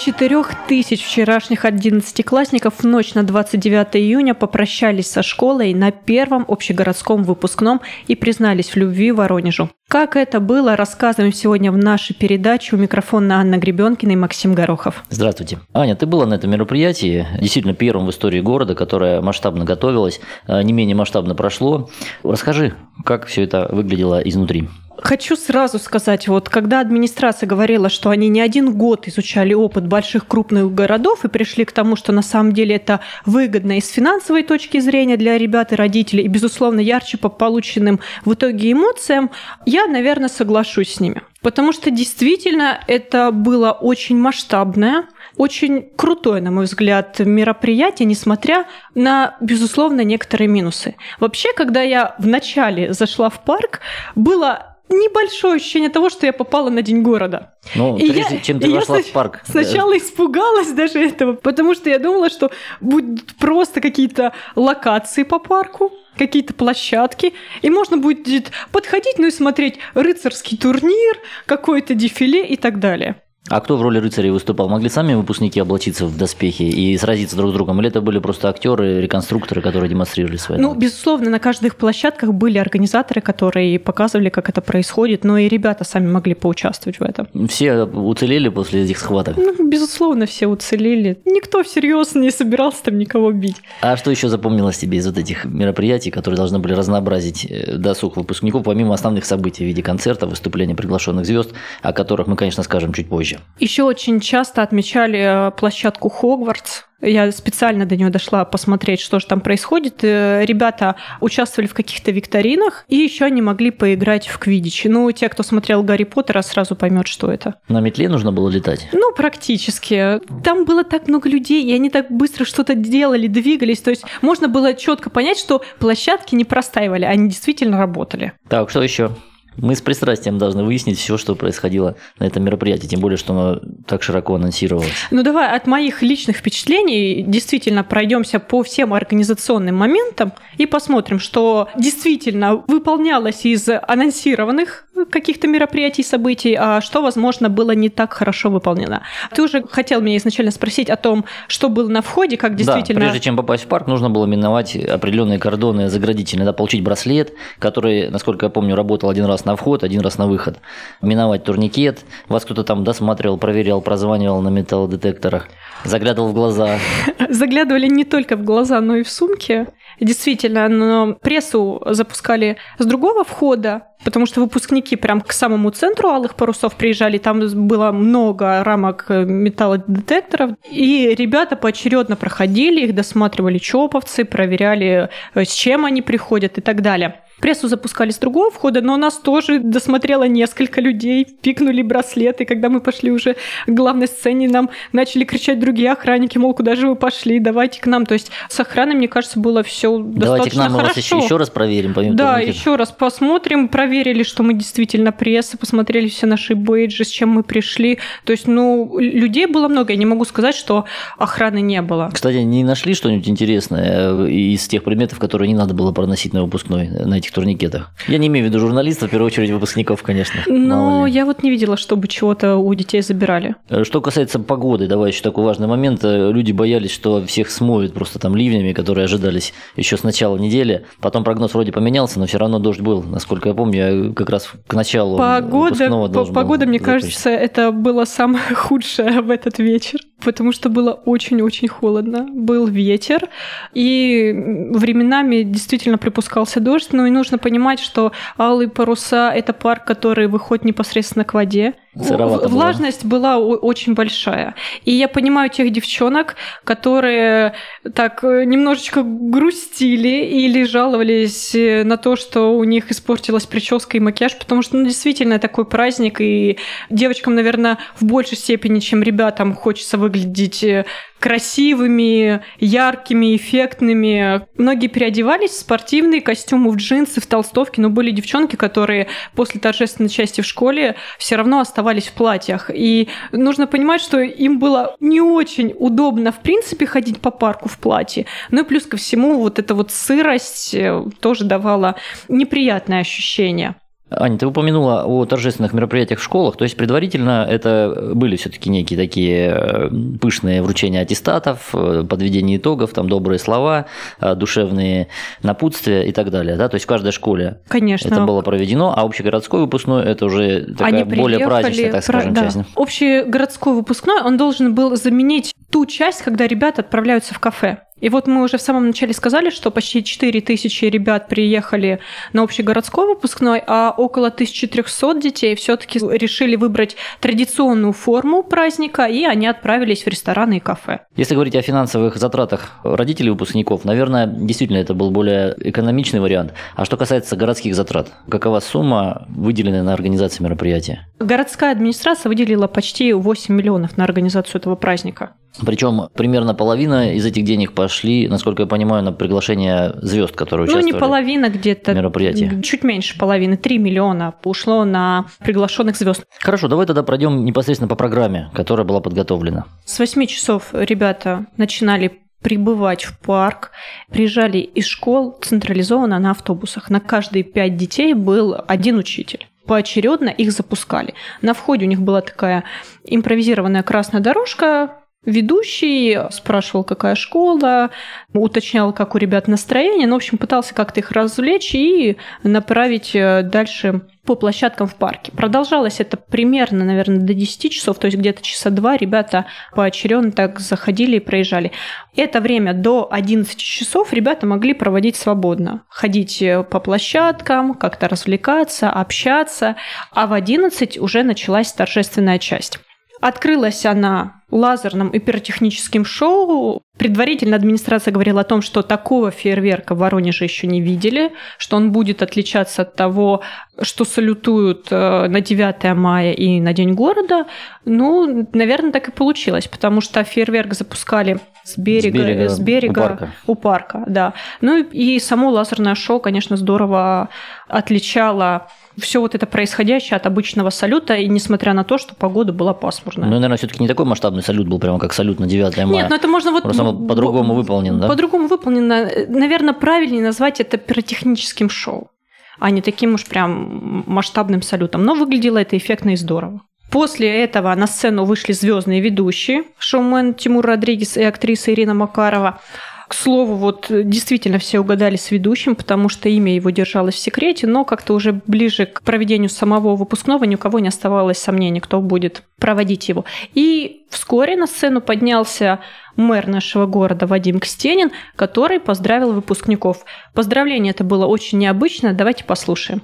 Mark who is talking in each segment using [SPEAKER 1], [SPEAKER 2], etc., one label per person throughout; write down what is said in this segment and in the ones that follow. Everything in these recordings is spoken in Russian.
[SPEAKER 1] Около четырех тысяч вчерашних одиннадцатиклассников в ночь на 29 июня попрощались со школой на первом общегородском выпускном и признались в любви Воронежу. Как это было, рассказываем сегодня в нашей передаче. У микрофона Анна Гребенкина и Максим Горохов.
[SPEAKER 2] Здравствуйте. Аня, ты была на этом мероприятии, действительно первым в истории города, которое масштабно готовилось, а, не менее масштабно прошло. Расскажи, как все это выглядело изнутри.
[SPEAKER 1] Хочу сразу сказать, вот когда администрация говорила, что они не один год изучали опыт больших крупных городов и пришли к тому, что на самом деле это выгодно и с финансовой точки зрения для ребят и родителей, и, безусловно, ярче по полученным в итоге эмоциям, я, наверное, соглашусь с ними. Потому что действительно это было очень масштабное, очень крутое, на мой взгляд, мероприятие, несмотря на, безусловно, некоторые минусы. Вообще, когда я вначале зашла в парк, было небольшое ощущение того, что я попала на День города.
[SPEAKER 2] Ну, и прежде я, чем ты вошла в парк.
[SPEAKER 1] Сначала да. испугалась даже этого, потому что я думала, что будут просто какие-то локации по парку, какие-то площадки, и можно будет подходить, ну и смотреть рыцарский турнир, какое-то дефиле и так далее.
[SPEAKER 2] А кто в роли рыцарей выступал? Могли сами выпускники облачиться в доспехи и сразиться друг с другом? Или это были просто актеры, реконструкторы, которые демонстрировали свои
[SPEAKER 1] Ну, безусловно, на каждых площадках были организаторы, которые показывали, как это происходит, но и ребята сами могли поучаствовать в этом.
[SPEAKER 2] Все уцелели после этих схваток?
[SPEAKER 1] Ну, безусловно, все уцелели. Никто всерьез не собирался там никого бить.
[SPEAKER 2] А что еще запомнилось тебе из вот этих мероприятий, которые должны были разнообразить э, досуг выпускников, помимо основных событий в виде концерта, выступления приглашенных звезд, о которых мы, конечно, скажем чуть позже? Позже.
[SPEAKER 1] Еще очень часто отмечали э, площадку Хогвартс. Я специально до нее дошла посмотреть, что же там происходит. Э, ребята участвовали в каких-то викторинах, и еще они могли поиграть в квидич. Ну, те, кто смотрел Гарри Поттера, сразу поймет, что это.
[SPEAKER 2] На метле нужно было летать?
[SPEAKER 1] Ну, практически. Там было так много людей, и они так быстро что-то делали, двигались. То есть можно было четко понять, что площадки не простаивали, они действительно работали.
[SPEAKER 2] Так, что еще? Мы с пристрастием должны выяснить все, что происходило на этом мероприятии, тем более, что оно так широко анонсировалось.
[SPEAKER 1] Ну давай от моих личных впечатлений действительно пройдемся по всем организационным моментам и посмотрим, что действительно выполнялось из анонсированных каких-то мероприятий, событий, а что, возможно, было не так хорошо выполнено. Ты уже хотел меня изначально спросить о том, что было на входе, как действительно...
[SPEAKER 2] Да, прежде чем попасть в парк, нужно было миновать определенные кордоны заградительные, да, получить браслет, который, насколько я помню, работал один раз на вход, один раз на выход. Миновать турникет, вас кто-то там досматривал, проверял, прозванивал на металлодетекторах, заглядывал в глаза.
[SPEAKER 1] Заглядывали не только в глаза, но и в сумки. Действительно, но прессу запускали с другого входа, потому что выпускники прям к самому центру алых парусов приезжали, там было много рамок металлодетекторов, и ребята поочередно проходили, их досматривали чоповцы, проверяли, э, с чем они приходят и так далее. Прессу запускали с другого входа, но нас тоже досмотрело несколько людей, пикнули браслеты. Когда мы пошли уже к главной сцене, нам начали кричать другие охранники, мол, куда же вы пошли, давайте к нам. То есть с охраной, мне кажется, было все достаточно
[SPEAKER 2] Давайте к нам
[SPEAKER 1] хорошо.
[SPEAKER 2] мы вас еще, еще раз проверим.
[SPEAKER 1] Помимо да, турникета. еще раз посмотрим, проверили, что мы действительно пресса, посмотрели все наши бейджи, с чем мы пришли. То есть, ну, людей было много. Я не могу сказать, что охраны не было.
[SPEAKER 2] Кстати, не нашли что-нибудь интересное э, из тех предметов, которые не надо было проносить на выпускной, на этих этих турникетах. Я не имею в виду журналистов, в первую очередь выпускников, конечно.
[SPEAKER 1] Но я вот не видела, чтобы чего-то у детей забирали.
[SPEAKER 2] Э, что касается погоды, давай еще такой важный момент. Э, люди боялись, что всех смоет просто там ливнями, которые ожидались еще с начала недели. Потом прогноз вроде поменялся, но все равно дождь был. Насколько я помню, я как раз к началу
[SPEAKER 1] Погода, погода, мне кажется, это было самое худшее в этот вечер, потому что было очень-очень холодно. Был ветер, и временами действительно припускался дождь, но и нужно понимать, что алые паруса – это парк, который выходит непосредственно к воде.
[SPEAKER 2] Сыровато
[SPEAKER 1] Влажность была. была очень большая. И я понимаю тех девчонок, которые так э, немножечко грустили или жаловались э, на то, что у них испортилась прическа и макияж, потому что ну, действительно такой праздник, и девочкам, наверное, в большей степени, чем ребятам, хочется выглядеть э, красивыми, яркими, эффектными. Многие переодевались в спортивные костюмы, в джинсы, в толстовки, но были девчонки, которые после торжественной части в школе все равно оставались в платьях. И нужно понимать, что им было не очень удобно, в принципе, ходить по парку в платье. Ну и плюс ко всему вот эта вот сырость э, тоже давала неприятное ощущение.
[SPEAKER 2] Аня, ты упомянула о торжественных мероприятиях в школах, то есть предварительно это были все-таки некие такие э, пышные вручения аттестатов, э, подведение итогов, там добрые слова, э, душевные напутствия и так далее, да, то есть в каждой школе
[SPEAKER 1] Конечно.
[SPEAKER 2] это было проведено, а общегородской выпускной это уже такая
[SPEAKER 1] Они
[SPEAKER 2] более праздничная, так скажем,
[SPEAKER 1] да.
[SPEAKER 2] часть.
[SPEAKER 1] Общегородской выпускной, он должен был заменить ту часть, когда ребята отправляются в кафе. И вот мы уже в самом начале сказали, что почти 4 тысячи ребят приехали на общегородской выпускной, а около 1300 детей все-таки решили выбрать традиционную форму праздника, и они отправились в рестораны и кафе.
[SPEAKER 2] Если говорить о финансовых затратах родителей выпускников, наверное, действительно это был более экономичный вариант. А что касается городских затрат, какова сумма, выделенная на организацию мероприятия?
[SPEAKER 1] Городская администрация выделила почти 8 миллионов на организацию этого праздника.
[SPEAKER 2] Причем примерно половина из этих денег пошли, насколько я понимаю, на приглашение звезд, которые
[SPEAKER 1] Ну,
[SPEAKER 2] участвовали.
[SPEAKER 1] не половина где-то.
[SPEAKER 2] мероприятии.
[SPEAKER 1] Чуть меньше половины, 3 миллиона ушло на приглашенных звезд.
[SPEAKER 2] Хорошо, давай тогда пройдем непосредственно по программе, которая была подготовлена.
[SPEAKER 1] С 8 часов ребята начинали прибывать в парк, приезжали из школ централизованно на автобусах. На каждые пять детей был один учитель. Поочередно их запускали. На входе у них была такая импровизированная красная дорожка, Ведущий спрашивал, какая школа, уточнял, как у ребят настроение, ну, в общем, пытался как-то их развлечь и направить э, дальше по площадкам в парке. Продолжалось это примерно, наверное, до 10 часов, то есть где-то часа два ребята поочередно так заходили и проезжали. Это время до 11 часов ребята могли проводить свободно. Ходить э, по площадкам, как-то развлекаться, общаться, а в 11 уже началась торжественная часть. Открылась она лазерным и пиротехническим шоу. Предварительно администрация говорила о том, что такого фейерверка в Воронеже еще не видели, что он будет отличаться от того, что салютуют э, на 9 мая и на День города. Ну, наверное, так и получилось, потому что фейерверк запускали с берега,
[SPEAKER 2] С берега,
[SPEAKER 1] с берега
[SPEAKER 2] у парка.
[SPEAKER 1] у парка, да. Ну и, и само лазерное шоу, конечно, здорово отличало все вот это происходящее от обычного салюта, и несмотря на то, что погода была пасмурная.
[SPEAKER 2] Ну, наверное, все-таки не такой масштабный салют был, прямо как салют на 9 мая.
[SPEAKER 1] Нет, ну это можно вот...
[SPEAKER 2] Просто по-другому выполнен, да?
[SPEAKER 1] По-другому выполнено. Наверное, правильнее назвать это пиротехническим шоу, а не таким уж прям масштабным салютом. Но выглядело это эффектно и здорово. После этого на сцену вышли звездные ведущие, шоумен Тимур Родригес и актриса Ирина Макарова. К слову, вот действительно все угадали с ведущим, потому что имя его держалось в секрете, но как-то уже ближе к проведению самого выпускного ни у кого не оставалось сомнений, кто будет проводить его. И вскоре на сцену поднялся мэр нашего города Вадим Кстенин, который поздравил выпускников. Поздравление это было очень необычно, давайте послушаем.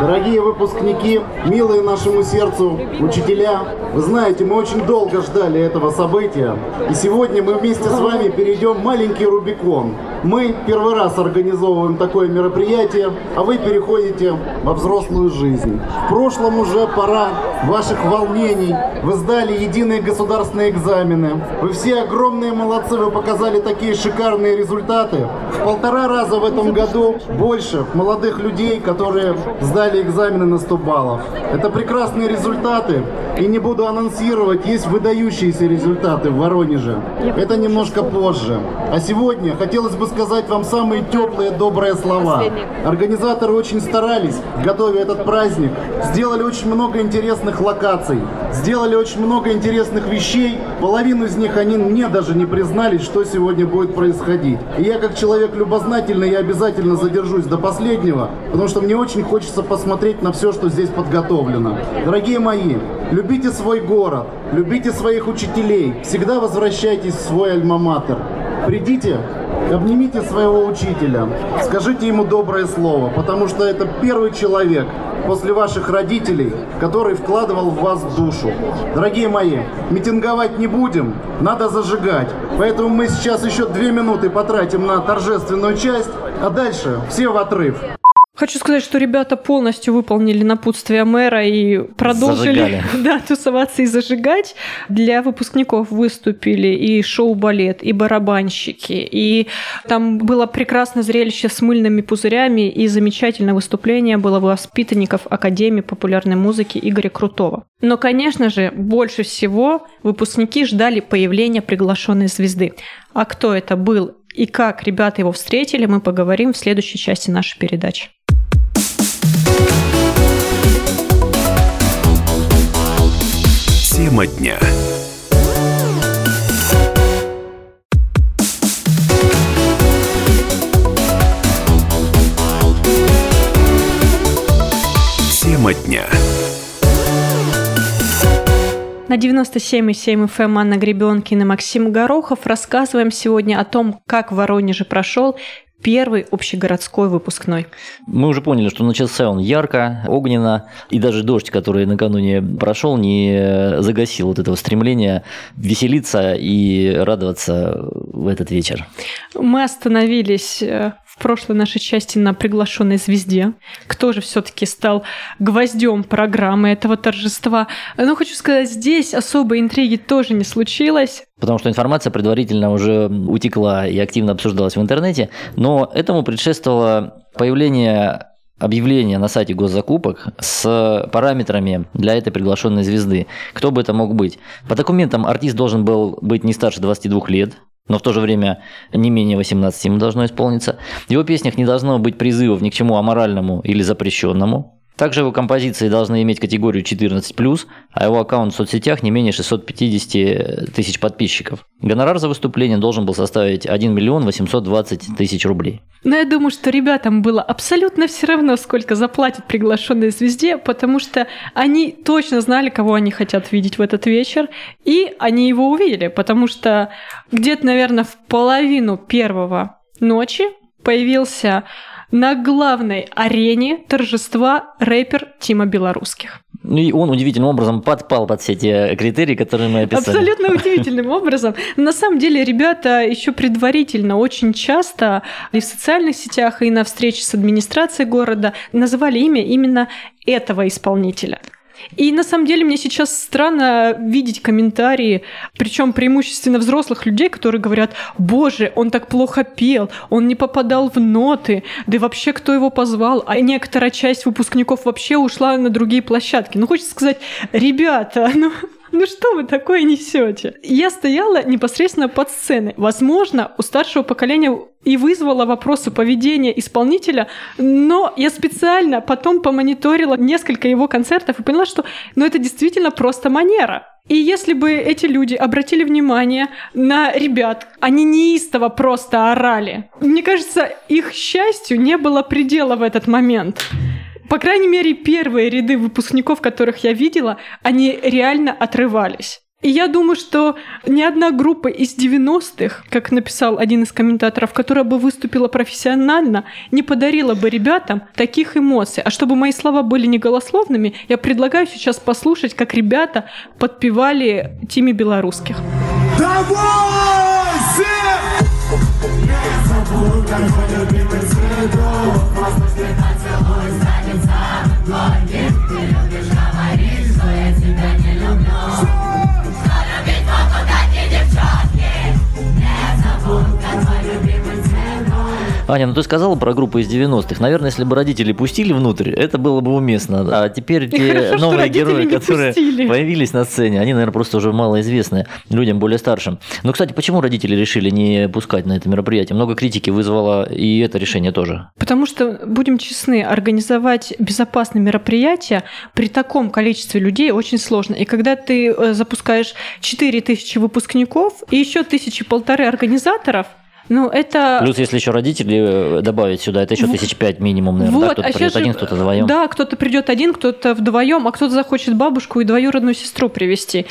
[SPEAKER 3] Дорогие выпускники, милые нашему сердцу учителя, вы знаете, мы очень долго ждали этого события, и сегодня мы вместе с вами перейдем маленький Рубикон. Мы первый раз организовываем такое мероприятие, а вы переходите во взрослую жизнь. В прошлом уже пора ваших волнений. Вы сдали единые государственные экзамены. Вы все огромные молодцы, вы показали такие шикарные результаты. В полтора раза в этом году больше молодых людей, которые сдали экзамены на 100 баллов. Это прекрасные результаты. И не буду анонсировать, есть выдающиеся результаты в Воронеже. Это немножко позже. А сегодня хотелось бы сказать вам самые теплые, добрые слова. Организаторы очень старались, готовя этот праздник. Сделали очень много интересных локаций. Сделали очень много интересных вещей. Половину из них они мне даже не признались, что сегодня будет происходить. И я как человек любознательный, я обязательно задержусь до последнего, потому что мне очень хочется посмотреть на все, что здесь подготовлено. Дорогие мои, любите свой город, любите своих учителей, всегда возвращайтесь в свой альма-матер. Придите, обнимите своего учителя, скажите ему доброе слово, потому что это первый человек после ваших родителей, который вкладывал в вас душу. Дорогие мои, митинговать не будем, надо зажигать. Поэтому мы сейчас еще две минуты потратим на торжественную часть, а дальше все в отрыв.
[SPEAKER 1] Хочу сказать, что ребята полностью выполнили напутствие мэра и продолжили
[SPEAKER 2] Зажигали.
[SPEAKER 1] да, тусоваться и зажигать. Для выпускников выступили и шоу-балет, и барабанщики, и там было прекрасное зрелище с мыльными пузырями, и замечательное выступление было воспитанников Академии популярной музыки Игоря Крутого. Но, конечно же, больше всего выпускники ждали появления приглашенной звезды. А кто это был и как ребята его встретили, мы поговорим в следующей части нашей передачи.
[SPEAKER 4] Тема дня. Тема дня.
[SPEAKER 1] На 97,7 FM Анна Гребенкина и Максим Горохов рассказываем сегодня о том, как в Воронеже прошел первый общегородской выпускной.
[SPEAKER 2] Мы уже поняли, что начался он ярко, огненно, и даже дождь, который накануне прошел, не загасил вот этого стремления веселиться и радоваться в этот вечер.
[SPEAKER 1] Мы остановились э, прошлой нашей части на приглашенной звезде. Кто же все-таки стал гвоздем программы этого торжества? Но хочу сказать, здесь особой интриги тоже не случилось.
[SPEAKER 2] Потому что информация предварительно уже утекла и активно обсуждалась в интернете, но этому предшествовало появление объявление на сайте госзакупок с параметрами для этой приглашенной звезды. Кто бы это мог быть? По документам артист должен был быть не старше 22 лет, но в то же время не менее 18 ему должно исполниться. В его песнях не должно быть призывов ни к чему аморальному или запрещенному. Также его композиции должны иметь категорию 14+, а его аккаунт в соцсетях не менее 650 тысяч подписчиков. Гонорар за выступление должен был составить 1 миллион 820 тысяч рублей.
[SPEAKER 1] Но я думаю, что ребятам было абсолютно все равно, сколько заплатят приглашенной звезде, потому что они точно знали, кого они хотят видеть в этот вечер, и они его увидели, потому что где-то, наверное, в половину первого ночи появился на главной арене торжества рэпер Тима Белорусских.
[SPEAKER 2] Ну и он удивительным образом подпал под все те критерии, которые мы описали.
[SPEAKER 1] Абсолютно удивительным образом. На самом деле ребята еще предварительно очень часто и в социальных сетях, и на встрече с администрацией города называли имя именно этого исполнителя. И на самом деле мне сейчас странно видеть комментарии, причем преимущественно взрослых людей, которые говорят, боже, он так плохо пел, он не попадал в ноты, да и вообще кто его позвал, а некоторая часть выпускников вообще ушла на другие площадки. Ну, хочется сказать, ребята, ну, ну что вы такое несете? Я стояла непосредственно под сценой. Возможно, у старшего поколения и вызвала вопросы поведения исполнителя, но я специально потом помониторила несколько его концертов и поняла, что ну, это действительно просто манера. И если бы эти люди обратили внимание на ребят, они неистово просто орали. Мне кажется, их счастью не было предела в этот момент. По крайней мере, первые ряды выпускников, которых я видела, они реально отрывались. И я думаю, что ни одна группа из 90-х, как написал один из комментаторов, которая бы выступила профессионально, не подарила бы ребятам таких эмоций. А чтобы мои слова были не голословными, я предлагаю сейчас послушать, как ребята подпевали Тиме Белорусских. Давай! blind.
[SPEAKER 2] Аня, ну ты сказала про группу из 90-х. Наверное, если бы родители пустили внутрь, это было бы уместно. А теперь те
[SPEAKER 1] Хорошо,
[SPEAKER 2] новые герои, которые
[SPEAKER 1] пустили.
[SPEAKER 2] появились на сцене, они, наверное, просто уже малоизвестны людям более старшим. Но, кстати, почему родители решили не пускать на это мероприятие? Много критики вызвало и это решение тоже.
[SPEAKER 1] Потому что, будем честны, организовать безопасное мероприятие при таком количестве людей очень сложно. И когда ты э, запускаешь 4000 выпускников и еще тысячи полторы организаторов, ну, это...
[SPEAKER 2] Плюс, если еще родители э, добавить сюда, это еще тысяч пять минимум, наверное.
[SPEAKER 1] Вот,
[SPEAKER 2] да? Кто-то
[SPEAKER 1] а
[SPEAKER 2] придет один, кто-то вдвоем.
[SPEAKER 1] Да, кто-то придет один, кто-то вдвоем, а кто-то захочет бабушку и двоюродную сестру привести.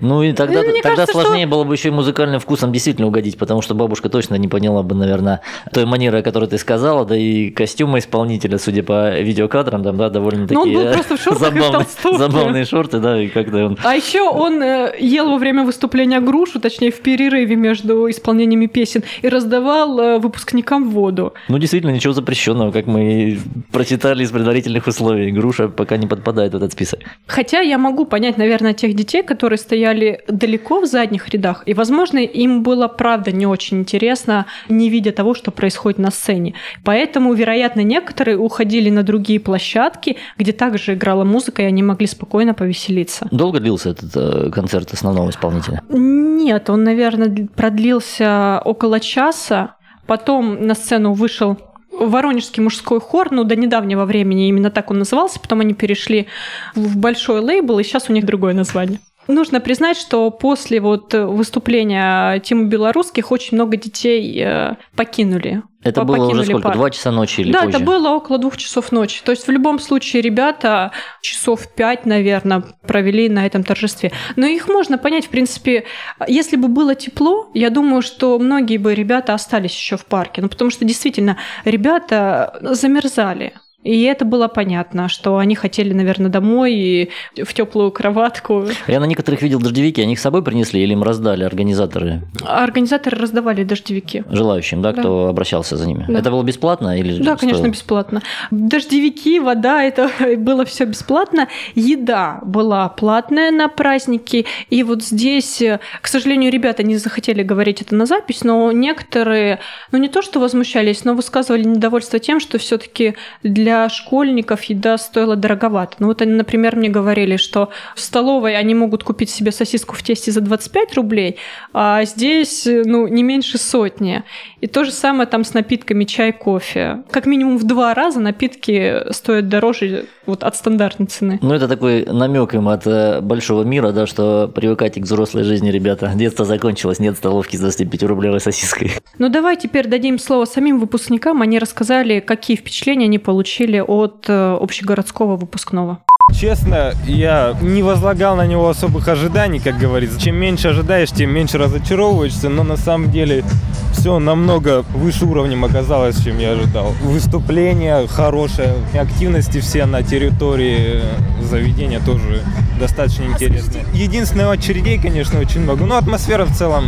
[SPEAKER 2] Ну и тогда,
[SPEAKER 1] Ну,
[SPEAKER 2] тогда
[SPEAKER 1] кажется,
[SPEAKER 2] сложнее было бы еще и музыкальным вкусом действительно угодить, потому что бабушка точно не поняла бы, наверное, той манеры, о которой ты сказала, да и костюма исполнителя, судя по видеокадрам, там, да, довольно
[SPEAKER 1] Ну, он
[SPEAKER 2] такие
[SPEAKER 1] был просто в шортах и в
[SPEAKER 2] забавные, забавные шорты, да, и как-то он...
[SPEAKER 1] А еще он э, ел во время выступления грушу, точнее в перерыве между исполнениями песен, и раздавал э, выпускникам воду.
[SPEAKER 2] Ну, действительно, ничего запрещенного, как мы прочитали из предварительных условий. Груша пока не подпадает в этот список.
[SPEAKER 1] Хотя я могу понять, наверное, тех детей, которые стояли далеко в задних рядах, и, возможно, им было, правда, не очень интересно, не видя того, что происходит на сцене. Поэтому, вероятно, некоторые уходили на другие площадки, где также играла музыка, и они могли спокойно повеселиться.
[SPEAKER 2] Долго длился этот э, концерт основного исполнителя?
[SPEAKER 1] Нет, он, наверное, продлился около часа. Потом на сцену вышел Воронежский мужской хор, ну, до недавнего времени именно так он назывался, потом они перешли в большой лейбл, и сейчас у них другое название. Нужно признать, что после вот выступления Тимы Белорусских очень много детей э, покинули
[SPEAKER 2] это было уже сколько? Парк. Два часа ночи или
[SPEAKER 1] Да,
[SPEAKER 2] позже?
[SPEAKER 1] это было около двух часов ночи. То есть в любом случае ребята часов пять, наверное, провели на этом торжестве. Но их можно понять, в принципе, если бы было тепло, я думаю, что многие бы ребята остались еще в парке. Ну, потому что действительно ребята замерзали. И это было понятно, что они хотели, наверное, домой и в теплую кроватку.
[SPEAKER 2] Я на некоторых видел дождевики, они их с собой принесли или им раздали организаторы?
[SPEAKER 1] Организаторы раздавали дождевики.
[SPEAKER 2] Желающим, да, да. кто обращался за ними? Да. Это было бесплатно или
[SPEAKER 1] Да, конечно, стоило? бесплатно. Дождевики, вода, это было все бесплатно. Еда была платная на праздники. И вот здесь, к сожалению, ребята не захотели говорить это на запись, но некоторые, ну не то что возмущались, но высказывали недовольство тем, что все-таки для для школьников еда стоила дороговато. Ну вот они, например, мне говорили, что в столовой они могут купить себе сосиску в тесте за 25 рублей, а здесь, ну, не меньше сотни. И то же самое там с напитками чай, кофе. Как минимум в два раза напитки стоят дороже вот от стандартной цены.
[SPEAKER 2] Ну, это такой намек им от э, большого мира, да, что привыкайте к взрослой жизни, ребята. Детство закончилось, нет столовки за 25-рублевой сосиской.
[SPEAKER 1] Ну, давай теперь дадим слово самим выпускникам. Они рассказали, какие впечатления они получили получили от э, общегородского выпускного?
[SPEAKER 4] Честно, я не возлагал на него особых ожиданий, как говорится. Чем меньше ожидаешь, тем меньше разочаровываешься, но на самом деле все намного выше уровнем оказалось, чем я ожидал. Выступление хорошее, активности все на территории заведения тоже достаточно интересные. Единственное, очередей, конечно, очень много, но атмосфера в целом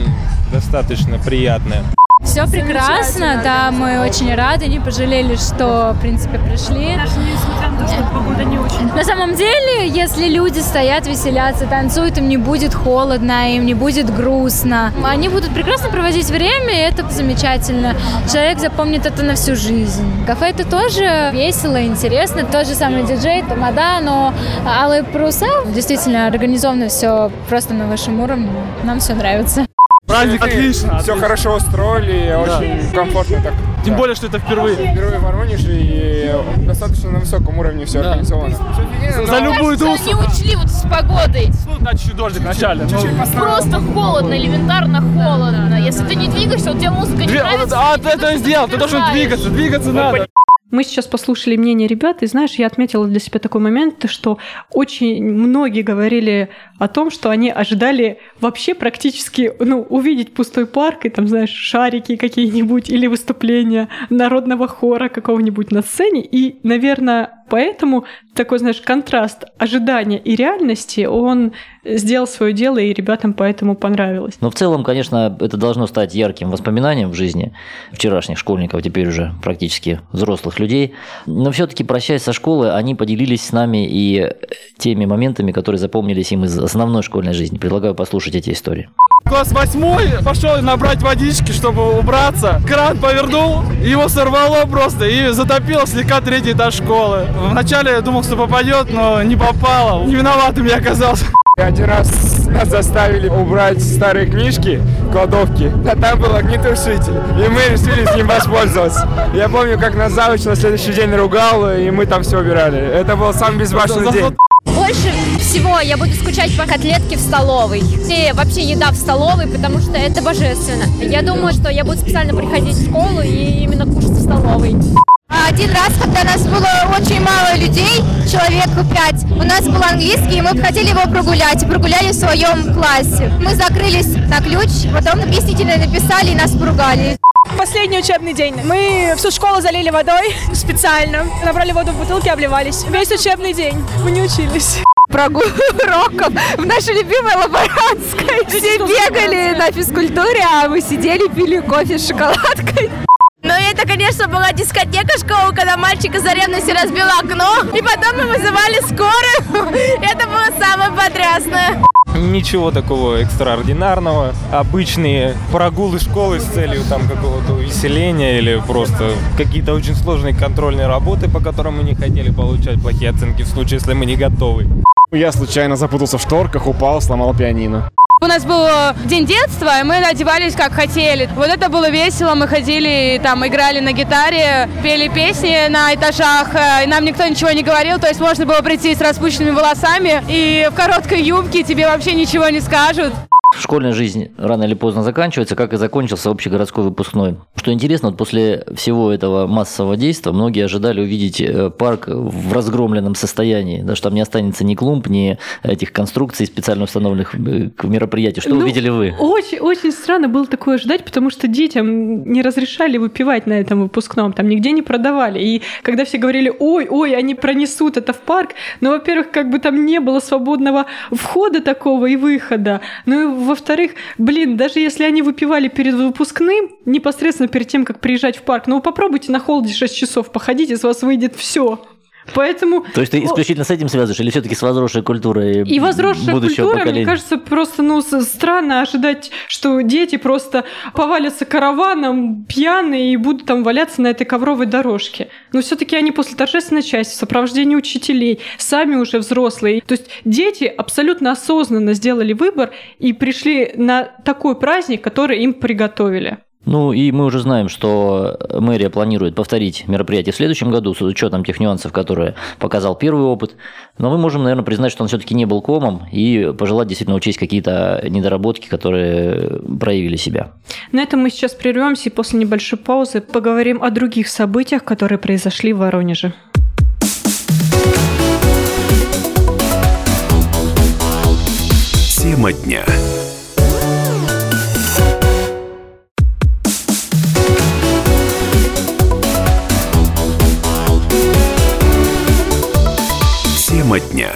[SPEAKER 4] достаточно приятная.
[SPEAKER 5] Все прекрасно, да, мы очень рады, не пожалели, что, в принципе, пришли.
[SPEAKER 1] Даже несмотря на то, что погода не очень.
[SPEAKER 5] На самом деле, если люди стоят, веселятся, танцуют, им не будет холодно, им не будет грустно. Они будут прекрасно проводить время, и это замечательно. Человек запомнит это на всю жизнь. Кафе это тоже весело, интересно. Тот же самый диджей, тамада, но алые паруса действительно организовано все просто на высшем уровне. Нам все нравится.
[SPEAKER 6] Праздник отлично. Все хорошо устроили, очень комфортно так.
[SPEAKER 7] Тем более, что это впервые.
[SPEAKER 6] Впервые в Воронеже и достаточно на высоком уровне все да. организовано.
[SPEAKER 7] За, любую
[SPEAKER 8] досу. не учли вот с погодой.
[SPEAKER 7] Ну, чуть дождик вначале.
[SPEAKER 8] Но... Просто холодно, элементарно холодно. Если ты не двигаешься, вот тебе музыка не нравится.
[SPEAKER 7] А, ты это сделал, ты должен двигаться, двигаться надо.
[SPEAKER 1] Мы сейчас послушали мнение ребят, и знаешь, я отметила для себя такой момент, что очень многие говорили о том, что они ожидали вообще практически, ну, увидеть пустой парк и там, знаешь, шарики какие-нибудь или выступления народного хора какого-нибудь на сцене. И, наверное, поэтому такой, знаешь, контраст ожидания и реальности, он сделал свое дело, и ребятам поэтому понравилось.
[SPEAKER 2] Но в целом, конечно, это должно стать ярким воспоминанием в жизни вчерашних школьников, теперь уже практически взрослых людей. Но все-таки, прощаясь со школы, они поделились с нами и теми моментами, которые запомнились им из основной школьной жизни. Предлагаю послушать эти истории.
[SPEAKER 7] Класс восьмой пошел набрать водички, чтобы убраться. Кран повернул, его сорвало просто и затопило слегка третий этаж школы. Вначале я думал, что попадет, но не попало. Не виноватым я оказался.
[SPEAKER 6] Один раз нас заставили убрать старые книжки, кладовки, а там был огнетушитель, и мы решили с ним воспользоваться. Я помню, как нас завуч на следующий день ругал, и мы там все убирали. Это был самый безбашенный день.
[SPEAKER 8] Больше всего я буду скучать по котлетке в столовой. И вообще еда в столовой, потому что это божественно. Я думаю, что я буду специально приходить в школу и именно кушать в столовой.
[SPEAKER 9] Один раз, когда нас было очень мало людей, человек пять, у нас был английский, и мы хотели его прогулять, прогуляли в своем классе. Мы закрылись на ключ, потом объяснительно написали и нас поругали.
[SPEAKER 10] Последний учебный день. Мы всю школу залили водой специально. Набрали воду в бутылке, обливались. Весь учебный день. Мы не учились
[SPEAKER 9] прогул уроков в нашей любимой лаборантской. Все бегали на физкультуре, а мы сидели, пили кофе с шоколадкой.
[SPEAKER 11] Ну и это, конечно, была дискотека школы, когда мальчик из ревности разбил окно, и потом мы вызывали скорую. Это было самое потрясное.
[SPEAKER 4] Ничего такого экстраординарного. Обычные прогулы школы с целью там какого-то увеселения или просто какие-то очень сложные контрольные работы, по которым мы не хотели получать плохие оценки в случае, если мы не готовы.
[SPEAKER 12] Я случайно запутался в шторках, упал, сломал пианино.
[SPEAKER 11] У нас был день детства, и мы одевались как хотели. Вот это было весело, мы ходили, там, играли на гитаре, пели песни на этажах, э, и нам никто ничего не говорил, то есть можно было прийти с распущенными волосами и в короткой юбке, тебе вообще ничего не скажут.
[SPEAKER 2] Школьная жизнь рано или поздно заканчивается, как и закончился общегородской выпускной. Что интересно, вот после всего этого массового действия многие ожидали увидеть э, парк в разгромленном состоянии, да, что там не останется ни клумб, ни этих конструкций специально установленных э, к мероприятию. Что
[SPEAKER 1] Ну,
[SPEAKER 2] увидели вы?
[SPEAKER 1] Очень, очень странно было такое ожидать, потому что детям не разрешали выпивать на этом выпускном, там нигде не продавали. И когда все говорили, ой, ой, они пронесут это в парк, ну, во-первых, как бы там не было свободного входа такого и выхода. Ну, и во-вторых, блин, даже если они выпивали перед выпускным, непосредственно перед тем, как приезжать в парк, ну, попробуйте на холоде 6 часов походить, из вас выйдет все. Поэтому...
[SPEAKER 2] То есть ты исключительно с этим связываешь или все-таки с возросшей культурой
[SPEAKER 1] И возросшая
[SPEAKER 2] будущего
[SPEAKER 1] культура,
[SPEAKER 2] поколения?
[SPEAKER 1] мне кажется, просто ну, странно ожидать, что дети просто повалятся караваном пьяные и будут там валяться на этой ковровой дорожке. Но все-таки они после торжественной части, в сопровождении учителей, сами уже взрослые. То есть дети абсолютно осознанно сделали выбор и пришли на такой праздник, который им приготовили.
[SPEAKER 2] Ну и мы уже знаем, что мэрия планирует повторить мероприятие в следующем году с учетом тех нюансов, которые показал первый опыт. Но мы можем, наверное, признать, что он все-таки не был комом и пожелать действительно учесть какие-то недоработки, которые проявили себя.
[SPEAKER 1] На этом мы сейчас прервемся и после небольшой паузы поговорим о других событиях, которые произошли в Воронеже.
[SPEAKER 12] Тема дня. Тема дня.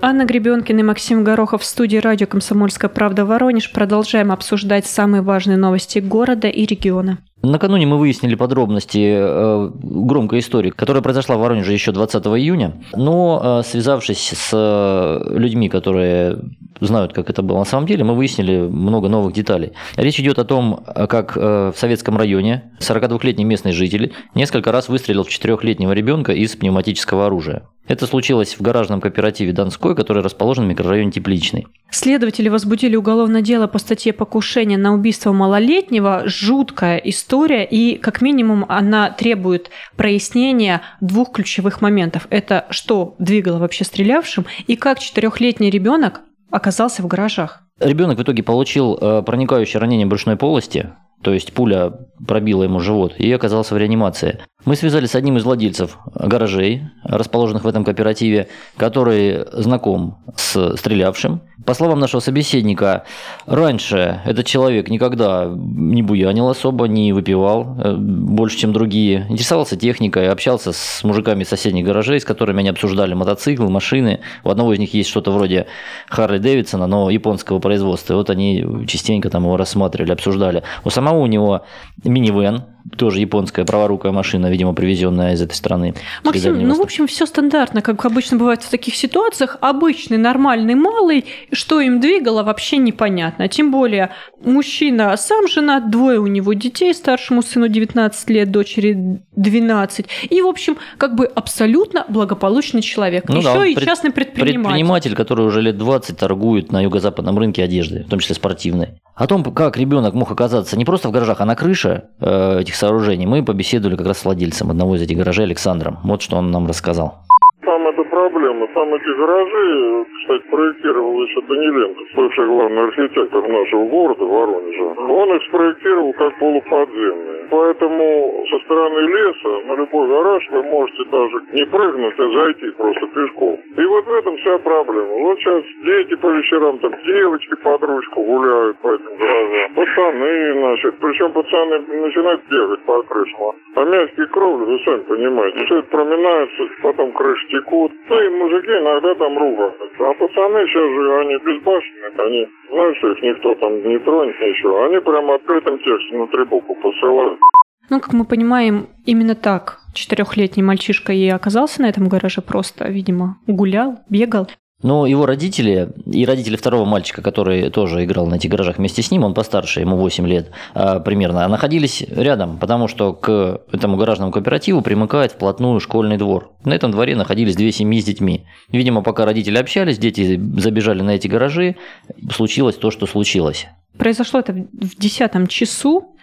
[SPEAKER 1] Анна Гребенкина и Максим Горохов в студии радио «Комсомольская правда» Воронеж. Продолжаем обсуждать самые важные новости города и региона.
[SPEAKER 2] Накануне мы выяснили подробности э, громкой истории, которая произошла в Воронеже еще 20 июня, но э, связавшись с э, людьми, которые знают, как это было на самом деле, мы выяснили много новых деталей. Речь идет о том, как э, в советском районе 42-летний местный житель несколько раз выстрелил в 4-летнего ребенка из пневматического оружия. Это случилось в гаражном кооперативе Донской, который расположен в микрорайоне Тепличный.
[SPEAKER 1] Следователи возбудили уголовное дело по статье покушения на убийство малолетнего. Жуткая история, и как минимум она требует прояснения двух ключевых моментов. Это что двигало вообще стрелявшим, и как четырехлетний ребенок оказался в гаражах.
[SPEAKER 2] Ребенок в итоге получил э, проникающее ранение брюшной полости, то есть пуля пробила ему живот и оказался в реанимации. Мы связались с одним из владельцев гаражей, расположенных в этом кооперативе, который знаком с стрелявшим. По словам нашего собеседника, раньше этот человек никогда не буянил особо, не выпивал э, больше, чем другие. Интересовался техникой, общался с мужиками соседних гаражей, с которыми они обсуждали мотоциклы, машины. У одного из них есть что-то вроде Харли Дэвидсона, но японского производства. И вот они частенько там его рассматривали, обсуждали. У самого у него минивэн, тоже японская праворукая машина, видимо, привезенная из этой страны.
[SPEAKER 1] Максим, ну, в общем, все стандартно, как обычно бывает в таких ситуациях. Обычный, нормальный, малый, что им двигало, вообще непонятно. Тем более, мужчина сам женат, двое у него детей, старшему сыну 19 лет, дочери 12. И, в общем, как бы абсолютно благополучный человек.
[SPEAKER 2] Ну
[SPEAKER 1] Еще
[SPEAKER 2] да,
[SPEAKER 1] и
[SPEAKER 2] пред-
[SPEAKER 1] частный предприниматель.
[SPEAKER 2] Предприниматель, который уже лет 20 торгует на юго-западном рынке одежды, в том числе спортивной. О том, как ребенок мог оказаться не просто в гаражах, а на крыше э, этих сооружений, мы побеседовали как раз с владельцем одного из этих гаражей Александром. Вот что он нам рассказал.
[SPEAKER 13] Там это проблема. Там эти гаражи, кстати, проектировал еще Даниленко, бывший главный архитектор нашего города Воронежа. Он их спроектировал как полуподземные. Поэтому со стороны леса на любой гараж вы можете даже не прыгнуть, а зайти просто пешком. И вот в этом вся проблема. Вот сейчас дети по вечерам, там девочки под ручку гуляют по этим гаражам. Пацаны, значит. Причем пацаны начинают бегать по крышам. А мягкие кровли, вы сами понимаете, все это проминается, потом крыши текут. Ну и мужики иногда там ругаются. А пацаны сейчас же, они безбашенные, они что их никто там не тронет, ничего. Они прямо открытым текстом на трибуку посылают.
[SPEAKER 1] Ну, как мы понимаем, именно так четырехлетний мальчишка и оказался на этом гараже просто, видимо, гулял, бегал.
[SPEAKER 2] Но его родители и родители второго мальчика, который тоже играл на этих гаражах вместе с ним, он постарше, ему 8 лет а, примерно, находились рядом, потому что к этому гаражному кооперативу примыкает вплотную школьный двор. На этом дворе находились две семьи с детьми. Видимо, пока родители общались, дети забежали на эти гаражи, случилось то, что случилось.
[SPEAKER 1] Произошло это в десятом часу.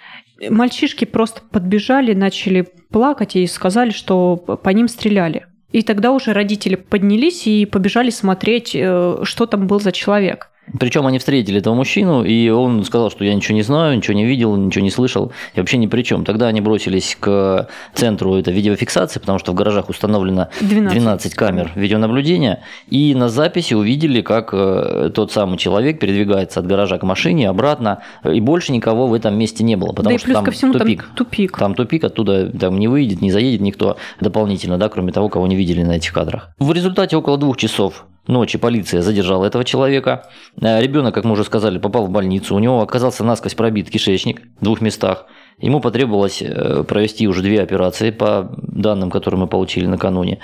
[SPEAKER 1] Мальчишки просто подбежали, начали плакать и сказали, что по ним стреляли. И тогда уже родители поднялись и побежали смотреть, э, что там был за человек.
[SPEAKER 2] Причем они встретили этого мужчину, и он сказал, что я ничего не знаю, ничего не видел, ничего не слышал, и вообще ни при чем. Тогда они бросились к центру это видеофиксации, потому что в гаражах установлено 12, 12 камер видеонаблюдения, и на записи увидели, как э, тот самый человек передвигается от гаража к машине обратно, и больше никого в этом месте не было, потому
[SPEAKER 1] да
[SPEAKER 2] что там
[SPEAKER 1] всему,
[SPEAKER 2] тупик.
[SPEAKER 1] Там тупик.
[SPEAKER 2] Там тупик, оттуда там не выйдет, не заедет никто дополнительно, да, кроме того, кого не видели на этих кадрах. В результате около двух часов ночи полиция задержала этого человека. Э, Ребенок, как мы уже сказали, попал в больницу. У него оказался насквозь пробит кишечник в двух местах. Ему потребовалось э, провести уже две операции по данным, которые мы получили накануне.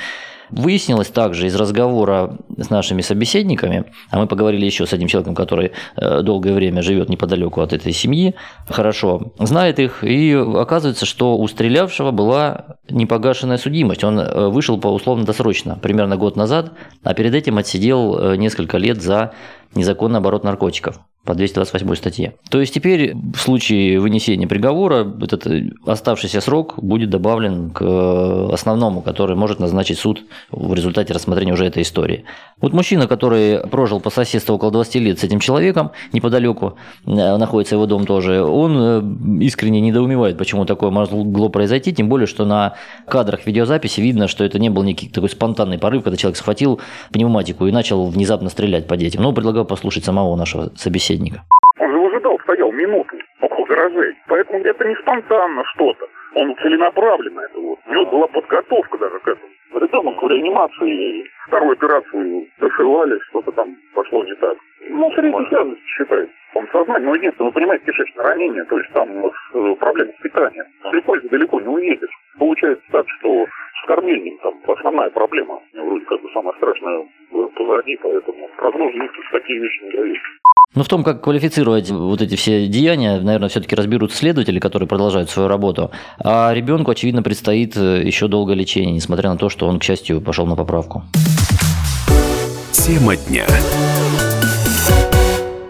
[SPEAKER 2] Выяснилось также из разговора с нашими собеседниками, а мы поговорили еще с одним человеком, который э, долгое время живет неподалеку от этой семьи, хорошо знает их, и оказывается, что у стрелявшего была непогашенная судимость. Он э, вышел по условно-досрочно, примерно год назад, а перед этим отсидел несколько лет за незаконный оборот наркотиков по 228 статье. То есть теперь в случае вынесения приговора этот оставшийся срок будет добавлен к основному, который может назначить суд в результате рассмотрения уже этой истории. Вот мужчина, который прожил по соседству около 20 лет с этим человеком, неподалеку э, находится его дом тоже, он э, искренне недоумевает, почему такое могло произойти, тем более, что на кадрах видеозаписи видно, что это не был некий такой спонтанный порыв, когда человек схватил пневматику и начал внезапно стрелять по детям. Но предлагаю послушать самого нашего собеседника.
[SPEAKER 14] Он же выжидал, стоял минуту около гаражей. Поэтому это не спонтанно что-то. Он целенаправленно это вот. У него была подготовка даже к этому. Ребенок в реанимации вторую операцию зашивали, что-то там пошло не так. Ну, средняя тяжесть считается. Он сознание, но единственное, вы понимаете, кишечное ранение, то есть там э, проблемы с питанием. Далеко далеко не уедешь. Получается так, что с кормлением там основная проблема. Вроде как бы самое страшное позади, поэтому прогноз такие вещи не дают.
[SPEAKER 2] Но в том, как квалифицировать вот эти все деяния, наверное, все-таки разберутся следователи, которые продолжают свою работу. А ребенку, очевидно, предстоит э, еще долгое лечение, несмотря на то, что он, к счастью, пошел на поправку.
[SPEAKER 12] Тема дня.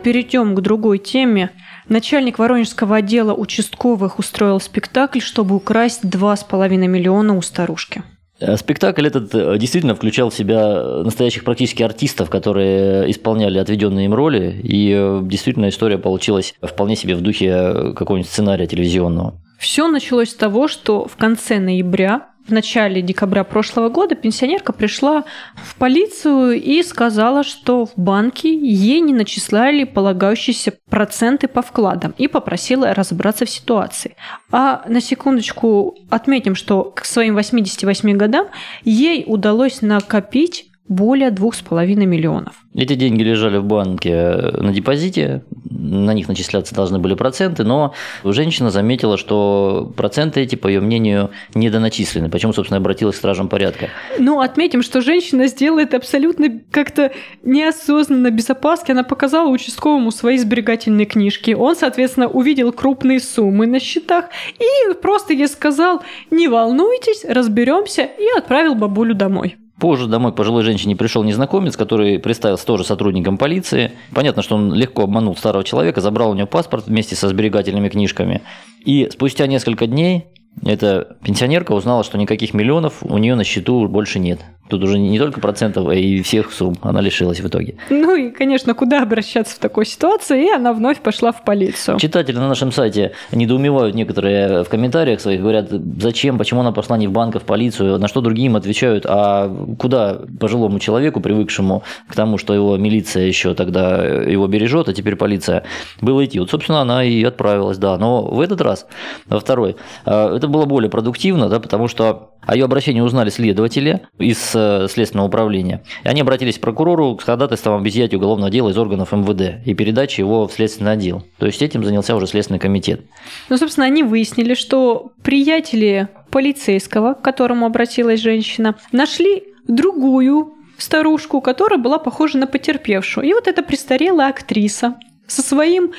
[SPEAKER 1] Перейдем к другой теме. Начальник Воронежского отдела участковых устроил спектакль, чтобы украсть 2,5 миллиона у старушки.
[SPEAKER 2] Э, спектакль этот э, действительно включал в себя настоящих практически артистов, которые исполняли отведенные им роли, и э, действительно история получилась вполне себе в духе какого-нибудь сценария телевизионного.
[SPEAKER 1] Все началось с того, что в конце ноября в начале декабря прошлого года пенсионерка пришла в полицию и сказала, что в банке ей не начисляли полагающиеся проценты по вкладам и попросила разобраться в ситуации. А на секундочку отметим, что к своим 88 годам ей удалось накопить более 2,5 миллионов.
[SPEAKER 2] Эти деньги лежали в банке на депозите, на них начисляться должны были проценты, но женщина заметила, что проценты эти, по ее мнению, недоначислены. Почему, собственно, обратилась к стражам порядка?
[SPEAKER 1] Ну, отметим, что женщина сделала это абсолютно как-то неосознанно, без опаски. Она показала участковому свои сберегательные книжки. Он, соответственно, увидел крупные суммы на счетах и просто ей сказал, не волнуйтесь, разберемся, и отправил бабулю домой.
[SPEAKER 2] Позже домой пожилой женщине пришел незнакомец, который представился тоже сотрудником полиции. Понятно, что он легко обманул старого человека, забрал у него паспорт вместе со сберегательными книжками. И спустя несколько дней эта пенсионерка узнала, что никаких миллионов у нее на счету больше нет. Тут уже не только процентов, а и всех сумм она лишилась в итоге.
[SPEAKER 1] Ну и, конечно, куда обращаться в такой ситуации, и она вновь пошла в полицию.
[SPEAKER 2] Читатели на нашем сайте недоумевают некоторые в комментариях своих, говорят, зачем, почему она пошла не в банк, а в полицию, на что другие им отвечают, а куда пожилому человеку, привыкшему к тому, что его милиция еще тогда его бережет, а теперь полиция, было идти. Вот, собственно, она и отправилась, да. Но в этот раз, во второй, э, это было более продуктивно, да, потому что о ее обращении узнали следователи из э, Следственного управления. И они обратились к прокурору с ходатайством об изъятии уголовного дела из органов МВД и передаче его в Следственный отдел. То есть этим занялся уже Следственный комитет.
[SPEAKER 1] Ну, собственно, они выяснили, что приятели полицейского, к которому обратилась женщина, нашли другую старушку, которая была похожа на потерпевшую. И вот эта престарелая актриса со своим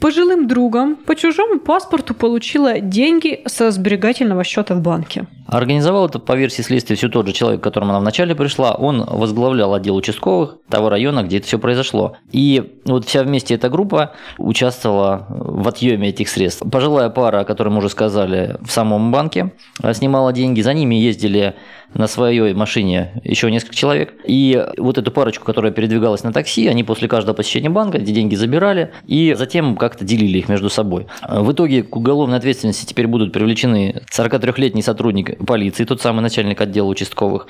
[SPEAKER 1] пожилым другом по чужому паспорту получила деньги со сберегательного счета в банке.
[SPEAKER 2] Организовал это, по версии следствия, все тот же человек, к которому она вначале пришла. Он возглавлял отдел участковых того района, где это все произошло. И вот вся вместе эта группа участвовала в отъеме этих средств. Пожилая пара, о которой мы уже сказали, в самом банке снимала деньги. За ними ездили на своей машине еще несколько человек. И вот эту парочку, которая передвигалась на такси, они после каждого посещения банка эти деньги забирали и затем как-то делили их между собой. В итоге к уголовной ответственности теперь будут привлечены 43-летний сотрудник полиции, тот самый начальник отдела участковых,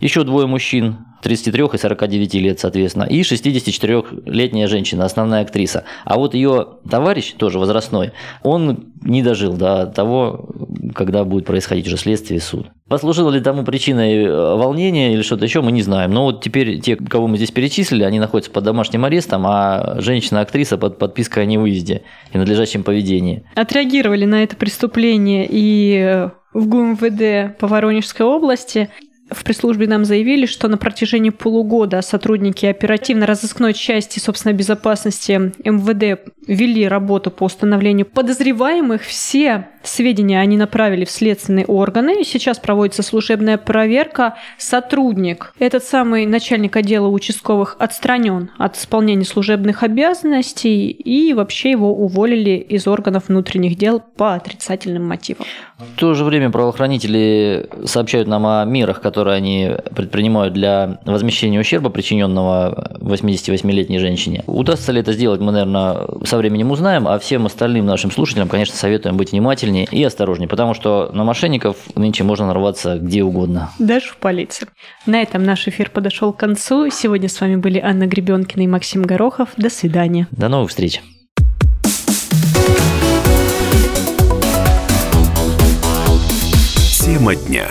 [SPEAKER 2] еще двое мужчин, 33 и 49 лет, соответственно, и 64-летняя женщина, основная актриса. А вот ее товарищ, тоже возрастной, он не дожил до того, когда будет происходить уже следствие и суд. Послужило ли тому причиной э, волнения или что-то еще, мы не знаем. Но вот теперь те, кого мы здесь перечислили, они находятся под домашним арестом, а женщина-актриса под подпиской о невыезде и надлежащем поведении.
[SPEAKER 1] Отреагировали на это преступление и э, в ГУМВД по Воронежской области в пресс-службе нам заявили, что на протяжении полугода сотрудники оперативно-розыскной части собственной безопасности МВД вели работу по установлению подозреваемых. Все сведения они направили в следственные органы. Сейчас проводится служебная проверка. Сотрудник, этот самый начальник отдела участковых, отстранен от исполнения служебных обязанностей и вообще его уволили из органов внутренних дел по отрицательным мотивам.
[SPEAKER 2] В то же время правоохранители сообщают нам о мерах, которые они предпринимают для возмещения ущерба, причиненного 88-летней женщине. Удастся ли это сделать, мы, наверное, со временем узнаем, а всем остальным нашим слушателям, конечно, советуем быть внимательнее и осторожнее, потому что на мошенников нынче можно нарваться где угодно.
[SPEAKER 1] Даже в полиции. На этом наш эфир подошел к концу. Сегодня с вами были Анна Гребенкина и Максим Горохов. До свидания.
[SPEAKER 2] До новых встреч.
[SPEAKER 12] Тема дня.